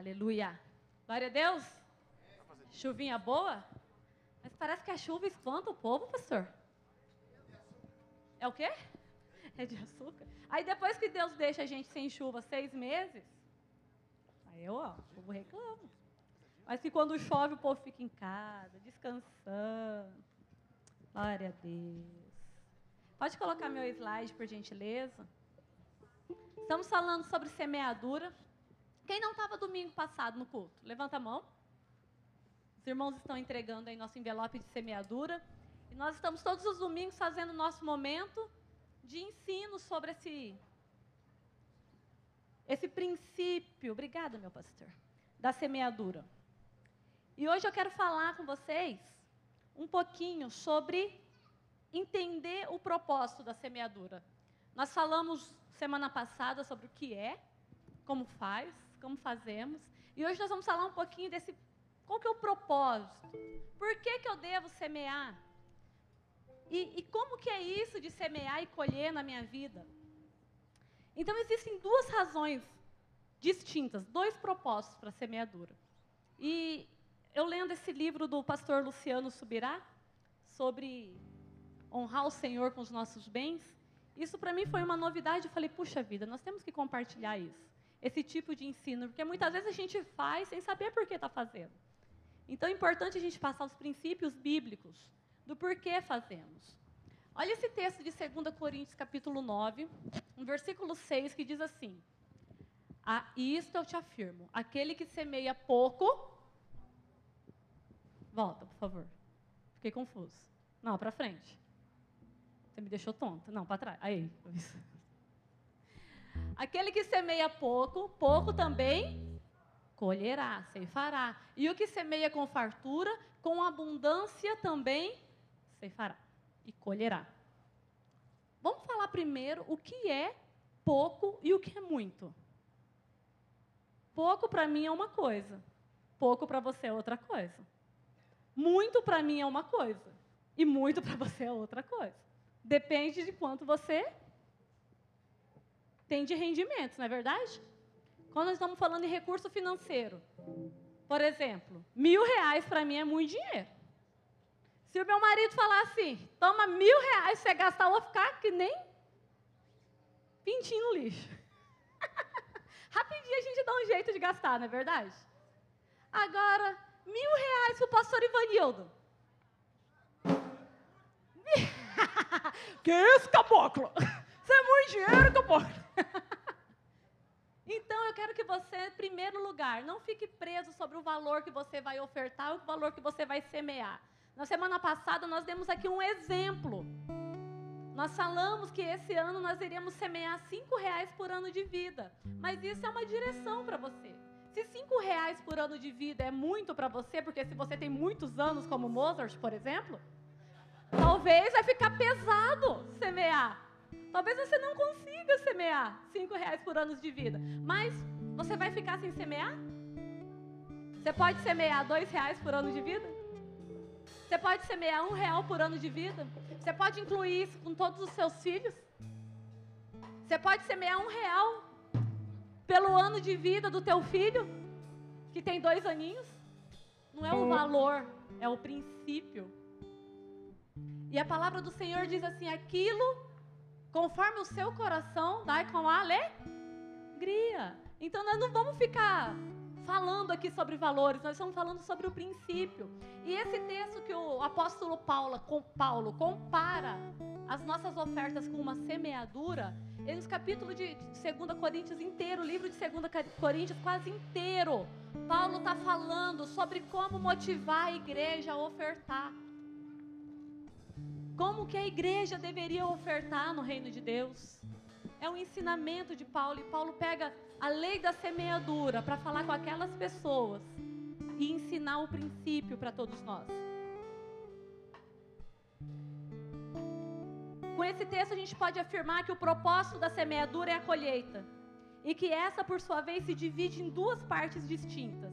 Aleluia. Glória a Deus. Chuvinha boa? Mas parece que a chuva espanta o povo, pastor. É o quê? É de açúcar. Aí depois que Deus deixa a gente sem chuva seis meses, aí eu, ó, o povo reclama. Mas que quando chove o povo fica em casa, descansando. Glória a Deus. Pode colocar meu slide, por gentileza. Estamos falando sobre semeadura. Quem não estava domingo passado no culto? Levanta a mão. Os irmãos estão entregando aí nosso envelope de semeadura. E nós estamos todos os domingos fazendo nosso momento de ensino sobre esse, esse princípio. Obrigada, meu pastor. Da semeadura. E hoje eu quero falar com vocês um pouquinho sobre entender o propósito da semeadura. Nós falamos semana passada sobre o que é, como faz, como fazemos. E hoje nós vamos falar um pouquinho desse qual que é o propósito? Por que, que eu devo semear? E, e como que é isso de semear e colher na minha vida? Então existem duas razões distintas, dois propósitos para a semeadura. E eu lendo esse livro do pastor Luciano Subirá, sobre honrar o Senhor com os nossos bens, isso para mim foi uma novidade. Eu falei, puxa vida, nós temos que compartilhar isso, esse tipo de ensino, porque muitas vezes a gente faz sem saber por que está fazendo. Então é importante a gente passar os princípios bíblicos do porquê fazemos. Olha esse texto de 2 Coríntios, capítulo 9, um versículo 6, que diz assim: ah, Isto eu te afirmo: aquele que semeia pouco. Volta, por favor. Fiquei confuso. Não, para frente. Você me deixou tonta. Não, para trás. Aí. Aquele que semeia pouco, pouco também colherá, ceifará. E o que semeia com fartura, com abundância também ceifará e colherá. Vamos falar primeiro o que é pouco e o que é muito. Pouco para mim é uma coisa, pouco para você é outra coisa. Muito para mim é uma coisa e muito para você é outra coisa. Depende de quanto você tem de rendimentos, não é verdade? Quando nós estamos falando em recurso financeiro, por exemplo, mil reais para mim é muito dinheiro. Se o meu marido falar assim, toma mil reais, você gastar, eu vou ficar que nem pintinho no lixo. Rapidinho a gente dá um jeito de gastar, não é verdade? Agora, mil reais para o pastor Ivanildo. que isso, caboclo? Isso é muito dinheiro, caboclo. Então eu quero que você, em primeiro lugar, não fique preso sobre o valor que você vai ofertar, o valor que você vai semear. Na semana passada nós demos aqui um exemplo. Nós falamos que esse ano nós iríamos semear cinco reais por ano de vida. Mas isso é uma direção para você. Se cinco reais por ano de vida é muito para você, porque se você tem muitos anos como Mozart, por exemplo, talvez vai ficar pesado semear. Talvez você não consiga semear cinco reais por ano de vida, mas você vai ficar sem semear? Você pode semear dois reais por ano de vida? Você pode semear um real por ano de vida? Você pode incluir isso com todos os seus filhos? Você pode semear um real pelo ano de vida do teu filho, que tem dois aninhos? Não é o valor, é o princípio. E a palavra do Senhor diz assim: aquilo Conforme o seu coração, dai com alegria. Então nós não vamos ficar falando aqui sobre valores, nós estamos falando sobre o princípio. E esse texto que o apóstolo Paulo, com Paulo compara as nossas ofertas com uma semeadura, ele nos capítulos de 2 Coríntios inteiro, o livro de 2 Coríntios quase inteiro, Paulo está falando sobre como motivar a igreja a ofertar. Como que a igreja deveria ofertar no reino de Deus? É um ensinamento de Paulo e Paulo pega a lei da semeadura para falar com aquelas pessoas e ensinar o princípio para todos nós. Com esse texto a gente pode afirmar que o propósito da semeadura é a colheita e que essa, por sua vez, se divide em duas partes distintas.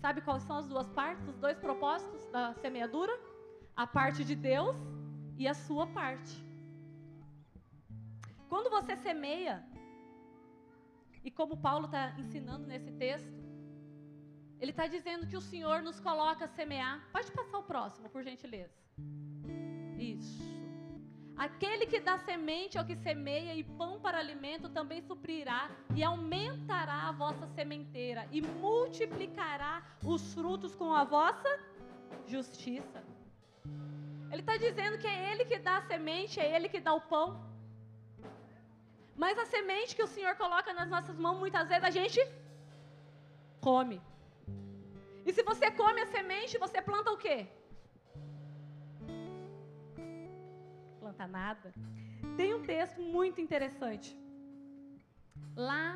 Sabe quais são as duas partes, os dois propósitos da semeadura? A parte de Deus e a sua parte. Quando você semeia, e como Paulo está ensinando nesse texto, ele está dizendo que o Senhor nos coloca a semear. Pode passar o próximo, por gentileza. Isso. Aquele que dá semente ao que semeia e pão para alimento também suprirá e aumentará a vossa sementeira e multiplicará os frutos com a vossa justiça. Ele está dizendo que é Ele que dá a semente, é Ele que dá o pão. Mas a semente que o Senhor coloca nas nossas mãos, muitas vezes a gente come. E se você come a semente, você planta o quê? Planta nada. Tem um texto muito interessante. Lá,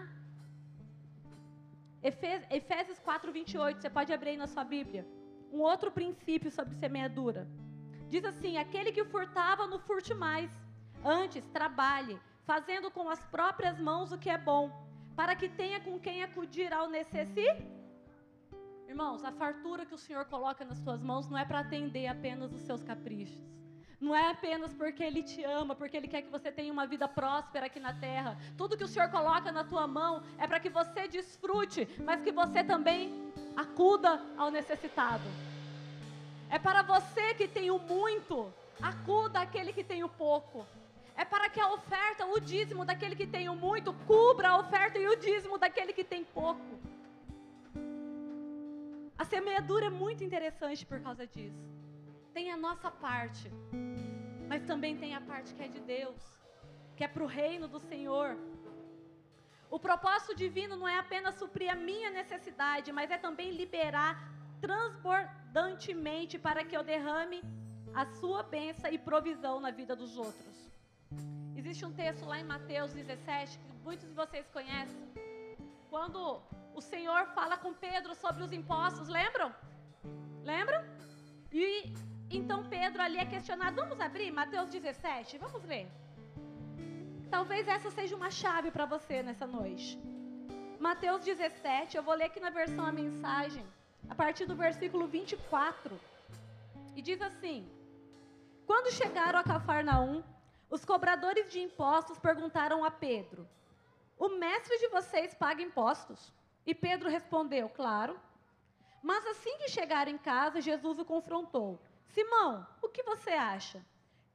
Efésios 4, 28, você pode abrir aí na sua Bíblia. Um outro princípio sobre semeadura. Diz assim: aquele que furtava, não furte mais. Antes, trabalhe, fazendo com as próprias mãos o que é bom, para que tenha com quem acudir ao necessitado Irmãos, a fartura que o Senhor coloca nas suas mãos não é para atender apenas os seus caprichos. Não é apenas porque Ele te ama, porque Ele quer que você tenha uma vida próspera aqui na terra. Tudo que o Senhor coloca na tua mão é para que você desfrute, mas que você também acuda ao necessitado. É para você que tem o muito, acuda aquele que tem o pouco. É para que a oferta, o dízimo daquele que tem o muito, cubra a oferta e o dízimo daquele que tem pouco. A semeadura é muito interessante por causa disso. Tem a nossa parte, mas também tem a parte que é de Deus, que é para o reino do Senhor. O propósito divino não é apenas suprir a minha necessidade, mas é também liberar transbordantemente para que eu derrame a sua bênção e provisão na vida dos outros. Existe um texto lá em Mateus 17 que muitos de vocês conhecem. Quando o Senhor fala com Pedro sobre os impostos, lembram? Lembram? E então Pedro ali é questionado. Vamos abrir Mateus 17? Vamos ler. Talvez essa seja uma chave para você nessa noite. Mateus 17, eu vou ler aqui na versão a mensagem, a partir do versículo 24. E diz assim: Quando chegaram a Cafarnaum, os cobradores de impostos perguntaram a Pedro: O mestre de vocês paga impostos? E Pedro respondeu: Claro. Mas assim que chegaram em casa, Jesus o confrontou: Simão, o que você acha?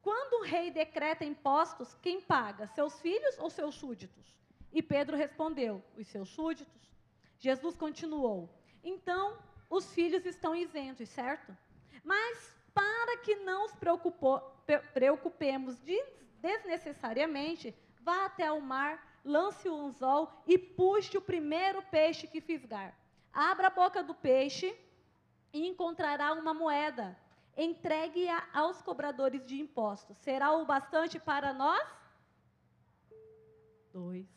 Quando um rei decreta impostos, quem paga? Seus filhos ou seus súditos? E Pedro respondeu: Os seus súditos. Jesus continuou: Então, os filhos estão isentos, certo? Mas para que não os preocupemos desnecessariamente, vá até o mar lance o anzol e puxe o primeiro peixe que fisgar. Abra a boca do peixe e encontrará uma moeda. Entregue-a aos cobradores de impostos. Será o bastante para nós? Dois.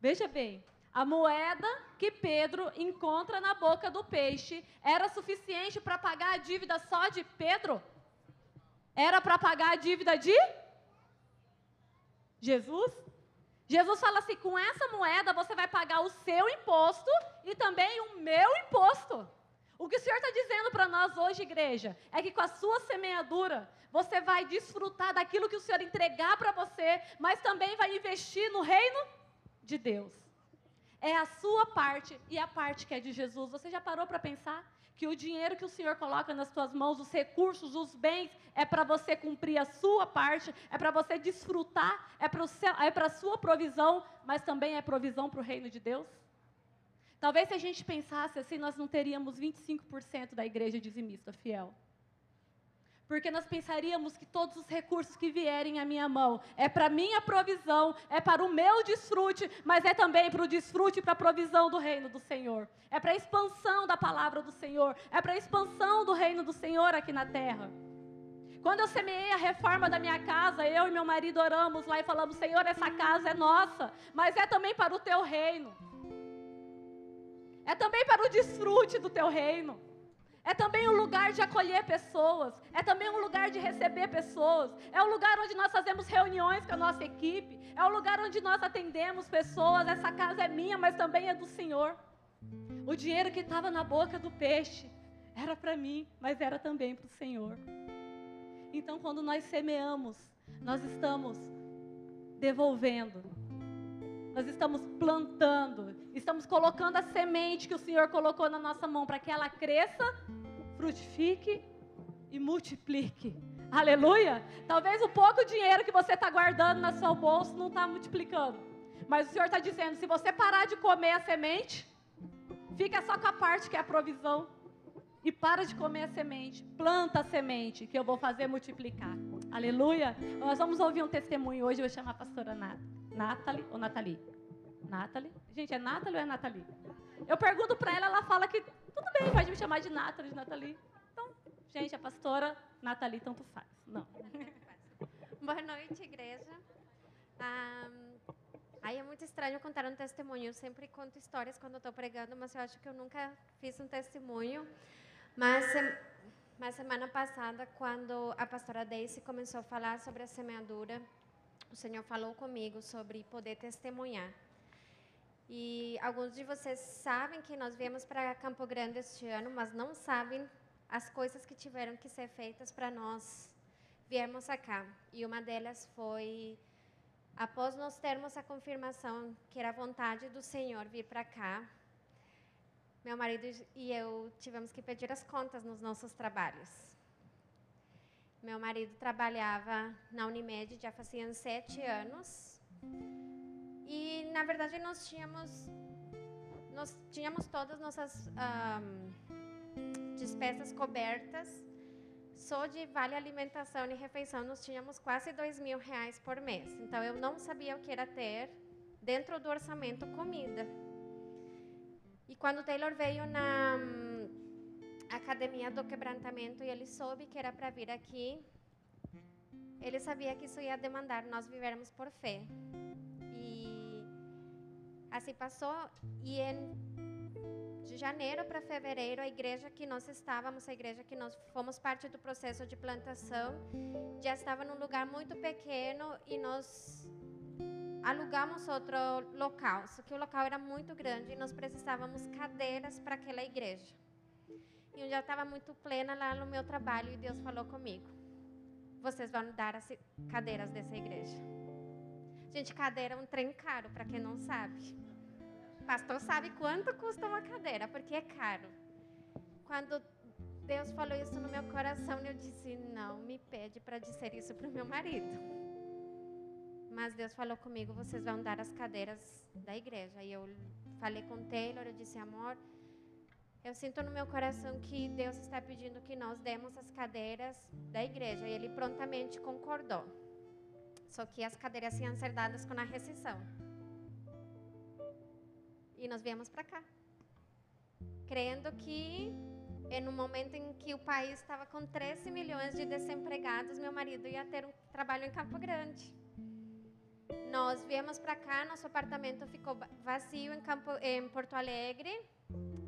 Veja bem, a moeda que Pedro encontra na boca do peixe era suficiente para pagar a dívida só de Pedro? Era para pagar a dívida de Jesus? Jesus fala assim: com essa moeda você vai pagar o seu imposto e também o meu imposto. O que o Senhor está dizendo para nós hoje, igreja, é que com a sua semeadura, você vai desfrutar daquilo que o Senhor entregar para você, mas também vai investir no reino de Deus. É a sua parte e a parte que é de Jesus. Você já parou para pensar? que o dinheiro que o Senhor coloca nas tuas mãos, os recursos, os bens, é para você cumprir a sua parte, é para você desfrutar, é para é a sua provisão, mas também é provisão para o reino de Deus? Talvez se a gente pensasse assim, nós não teríamos 25% da igreja dizimista fiel porque nós pensaríamos que todos os recursos que vierem à minha mão é para minha provisão, é para o meu desfrute, mas é também para o desfrute e para a provisão do reino do Senhor. É para a expansão da palavra do Senhor, é para a expansão do reino do Senhor aqui na terra. Quando eu semeei a reforma da minha casa, eu e meu marido oramos lá e falamos: Senhor, essa casa é nossa, mas é também para o teu reino. É também para o desfrute do teu reino. É também um lugar de acolher pessoas. É também um lugar de receber pessoas. É um lugar onde nós fazemos reuniões com a nossa equipe. É um lugar onde nós atendemos pessoas. Essa casa é minha, mas também é do Senhor. O dinheiro que estava na boca do peixe era para mim, mas era também para o Senhor. Então, quando nós semeamos, nós estamos devolvendo. Nós estamos plantando, estamos colocando a semente que o Senhor colocou na nossa mão para que ela cresça, frutifique e multiplique. Aleluia! Talvez o pouco dinheiro que você está guardando no seu bolso não está multiplicando. Mas o Senhor está dizendo: se você parar de comer a semente, fica só com a parte que é a provisão. E para de comer a semente. Planta a semente, que eu vou fazer multiplicar. Aleluia! Nós vamos ouvir um testemunho hoje. Eu vou chamar a pastora Nathalie ou Nathalie? Nathalie? Gente, é Nathalie ou é Nathalie? Eu pergunto para ela, ela fala que tudo bem, pode me chamar de Nathalie, de Nathalie. Então, gente, a pastora Nathalie tanto faz. Não. Boa noite, igreja. Um, aí é muito estranho contar um testemunho. Eu sempre conto histórias quando estou pregando, mas eu acho que eu nunca fiz um testemunho. Mas, mas semana passada, quando a pastora Daisy começou a falar sobre a semeadura, o Senhor falou comigo sobre poder testemunhar. E alguns de vocês sabem que nós viemos para Campo Grande este ano, mas não sabem as coisas que tiveram que ser feitas para nós viermos cá. E uma delas foi, após nós termos a confirmação que era vontade do Senhor vir para cá, meu marido e eu tivemos que pedir as contas nos nossos trabalhos. Meu marido trabalhava na Unimed já faziam sete anos. E, na verdade, nós tínhamos, nós tínhamos todas nossas um, despesas cobertas. Só de vale alimentação e refeição nós tínhamos quase dois mil reais por mês. Então eu não sabia o que era ter dentro do orçamento comida. E quando Taylor veio na academia do quebrantamento e ele soube que era para vir aqui, ele sabia que isso ia demandar nós vivermos por fé. E assim passou. E em de janeiro para fevereiro, a igreja que nós estávamos, a igreja que nós fomos parte do processo de plantação, já estava num lugar muito pequeno e nós alugamos outro local, só que o local era muito grande e nós precisávamos cadeiras para aquela igreja. E eu já estava muito plena lá no meu trabalho e Deus falou comigo: vocês vão dar as cadeiras dessa igreja. Gente, cadeira é um trem caro, para quem não sabe. Pastor sabe quanto custa uma cadeira, porque é caro. Quando Deus falou isso no meu coração, eu disse: não me pede para dizer isso para o meu marido. Mas Deus falou comigo, vocês vão dar as cadeiras da igreja. E eu falei com Taylor, eu disse, amor, eu sinto no meu coração que Deus está pedindo que nós demos as cadeiras da igreja. E ele prontamente concordou. Só que as cadeiras iam ser dadas com a rescisão. E nós viemos para cá. Crendo que, em um momento em que o país estava com 13 milhões de desempregados, meu marido ia ter um trabalho em Campo Grande. Nós viemos para cá, nosso apartamento ficou vazio em, Campo, em Porto Alegre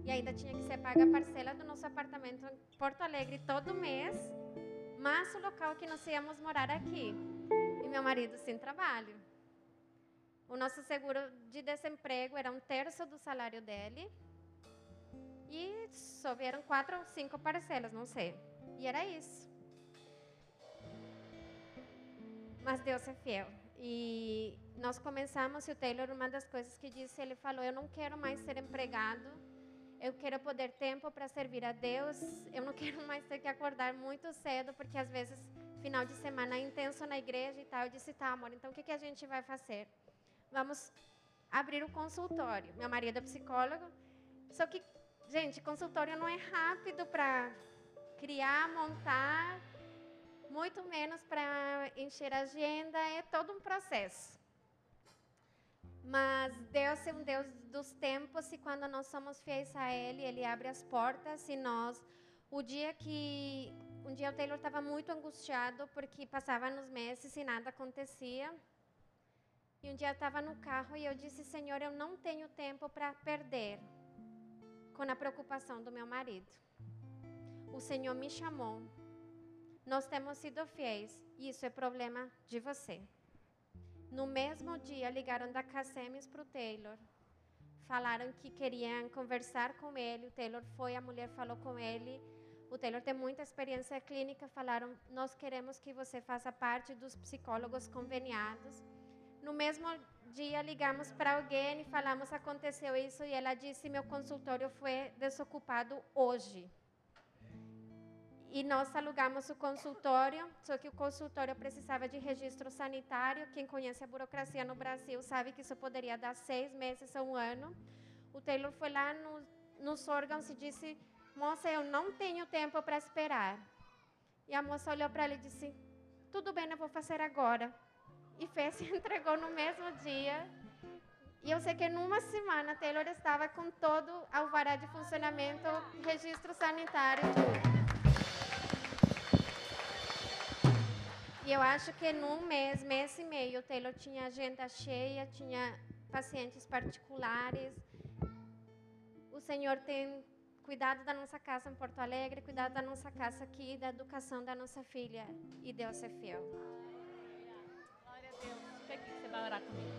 e ainda tinha que ser paga a parcela do nosso apartamento em Porto Alegre todo mês, mas o local que nós íamos morar aqui. E meu marido sem trabalho. O nosso seguro de desemprego era um terço do salário dele. E só vieram quatro ou cinco parcelas, não sei. E era isso. Mas Deus é fiel. E nós começamos, e o Taylor, uma das coisas que disse, ele falou: Eu não quero mais ser empregado, eu quero poder tempo para servir a Deus, eu não quero mais ter que acordar muito cedo, porque às vezes, final de semana é intenso na igreja e tal. Eu disse: Tá, amor, então o que, que a gente vai fazer? Vamos abrir o consultório. Meu marido é psicólogo, só que, gente, consultório não é rápido para criar, montar muito menos para encher a agenda, é todo um processo. Mas Deus é um Deus dos tempos e quando nós somos fiéis a Ele, Ele abre as portas e nós, o dia que, um dia o Taylor estava muito angustiado porque passava nos meses e nada acontecia. E um dia eu estava no carro e eu disse, Senhor, eu não tenho tempo para perder com a preocupação do meu marido. O Senhor me chamou nós temos sido fiéis e isso é problema de você. No mesmo dia, ligaram da Cassemes para o Taylor. Falaram que queriam conversar com ele. O Taylor foi, a mulher falou com ele. O Taylor tem muita experiência clínica. Falaram: Nós queremos que você faça parte dos psicólogos conveniados. No mesmo dia ligamos para alguém e falamos aconteceu isso e ela disse meu consultório foi desocupado hoje. E nós alugamos o consultório, só que o consultório precisava de registro sanitário. Quem conhece a burocracia no Brasil sabe que isso poderia dar seis meses a um ano. O Taylor foi lá no, nos órgãos e disse: Moça, eu não tenho tempo para esperar. E a moça olhou para ele e disse: Tudo bem, eu vou fazer agora. E fez e entregou no mesmo dia. E eu sei que numa semana Taylor estava com todo o alvará de funcionamento, registro sanitário, tudo. E eu acho que num mês, mês e meio, o Taylor tinha agenda cheia, tinha pacientes particulares. O Senhor tem cuidado da nossa casa em Porto Alegre, cuidado da nossa casa aqui, da educação da nossa filha. E Deus é fiel. Glória a Deus. Fica aqui que você vai orar comigo.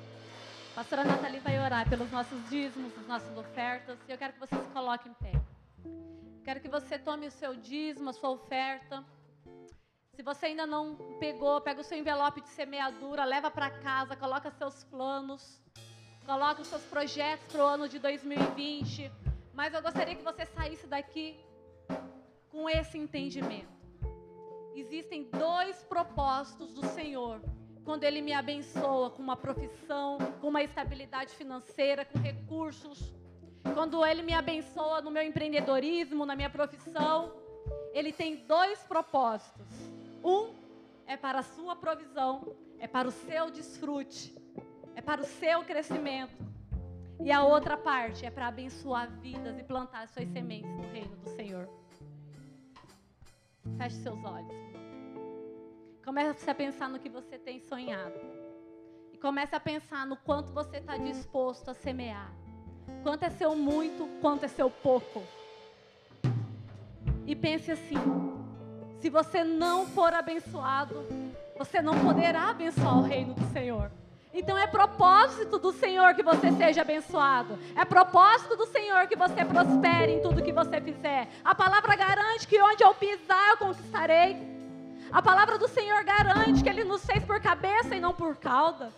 Pastora Nathalie vai orar pelos nossos dízimos, as nossas ofertas. E eu quero que você se coloque em pé. Quero que você tome o seu dízimo, a sua oferta. Se você ainda não pegou, pega o seu envelope de semeadura, leva para casa, coloca seus planos, coloca os seus projetos para o ano de 2020. Mas eu gostaria que você saísse daqui com esse entendimento. Existem dois propósitos do Senhor quando Ele me abençoa com uma profissão, com uma estabilidade financeira, com recursos. Quando Ele me abençoa no meu empreendedorismo, na minha profissão, Ele tem dois propósitos. Um é para a sua provisão, é para o seu desfrute, é para o seu crescimento. E a outra parte é para abençoar vidas e plantar suas sementes no reino do Senhor. Feche seus olhos. Comece a pensar no que você tem sonhado. E comece a pensar no quanto você está disposto a semear. Quanto é seu muito, quanto é seu pouco. E pense assim: se você não for abençoado, você não poderá abençoar o reino do Senhor. Então é propósito do Senhor que você seja abençoado. É propósito do Senhor que você prospere em tudo que você fizer. A palavra garante que onde eu pisar eu conquistarei. A palavra do Senhor garante que Ele nos fez por cabeça e não por cauda.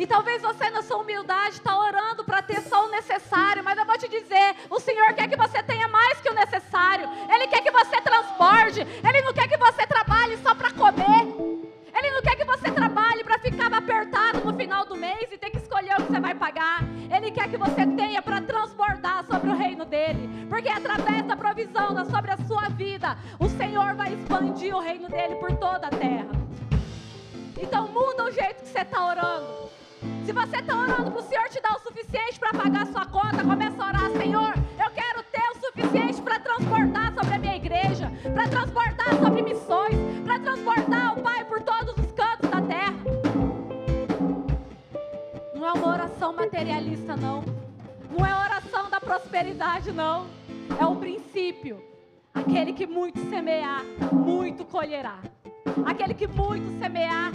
E talvez você, na sua humildade, está orando para ter só o necessário, mas eu vou te dizer: o Senhor quer que você tenha mais que o necessário. Ele quer que você transborde. Ele não quer que você trabalhe só para comer. Ele não quer que você trabalhe para ficar apertado no final do mês e ter que escolher o que você vai pagar. Ele quer que você tenha para transbordar sobre o reino dele. Porque através da provisão sobre a sua vida, o Senhor vai expandir o reino dele por toda a terra. Então muda o jeito que você está orando. Se você está orando para o Senhor te dar o suficiente para pagar a sua conta, começa a orar, Senhor, eu quero ter o suficiente para transportar sobre a minha igreja, para transportar sobre missões, para transportar o Pai por todos os cantos da terra. Não é uma oração materialista, não. Não é oração da prosperidade, não. É o princípio. Aquele que muito semear, muito colherá. Aquele que muito semear,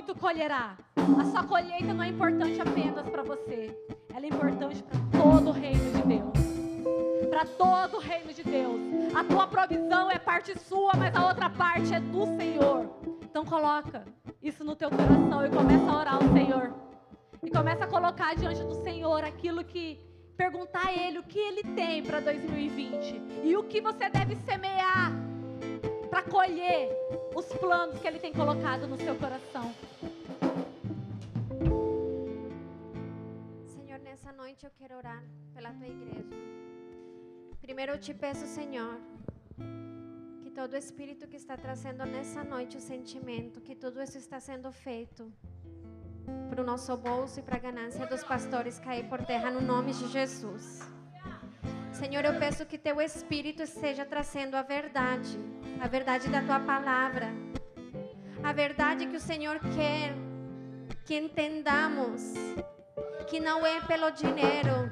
muito colherá. A sua colheita não é importante apenas para você, ela é importante para todo o reino de Deus. Para todo o reino de Deus. A tua provisão é parte sua, mas a outra parte é do Senhor. Então coloca isso no teu coração e começa a orar ao Senhor. E começa a colocar diante do Senhor aquilo que perguntar a ele o que ele tem para 2020 e o que você deve semear para colher os planos que Ele tem colocado no seu coração. Senhor, nessa noite eu quero orar pela tua igreja. Primeiro eu te peço, Senhor, que todo espírito que está trazendo nessa noite o sentimento que tudo isso está sendo feito para o nosso bolso e para a ganância dos pastores cair por terra no nome de Jesus. Senhor, eu peço que teu Espírito esteja trazendo a verdade, a verdade da tua palavra, a verdade que o Senhor quer que entendamos que não é pelo dinheiro,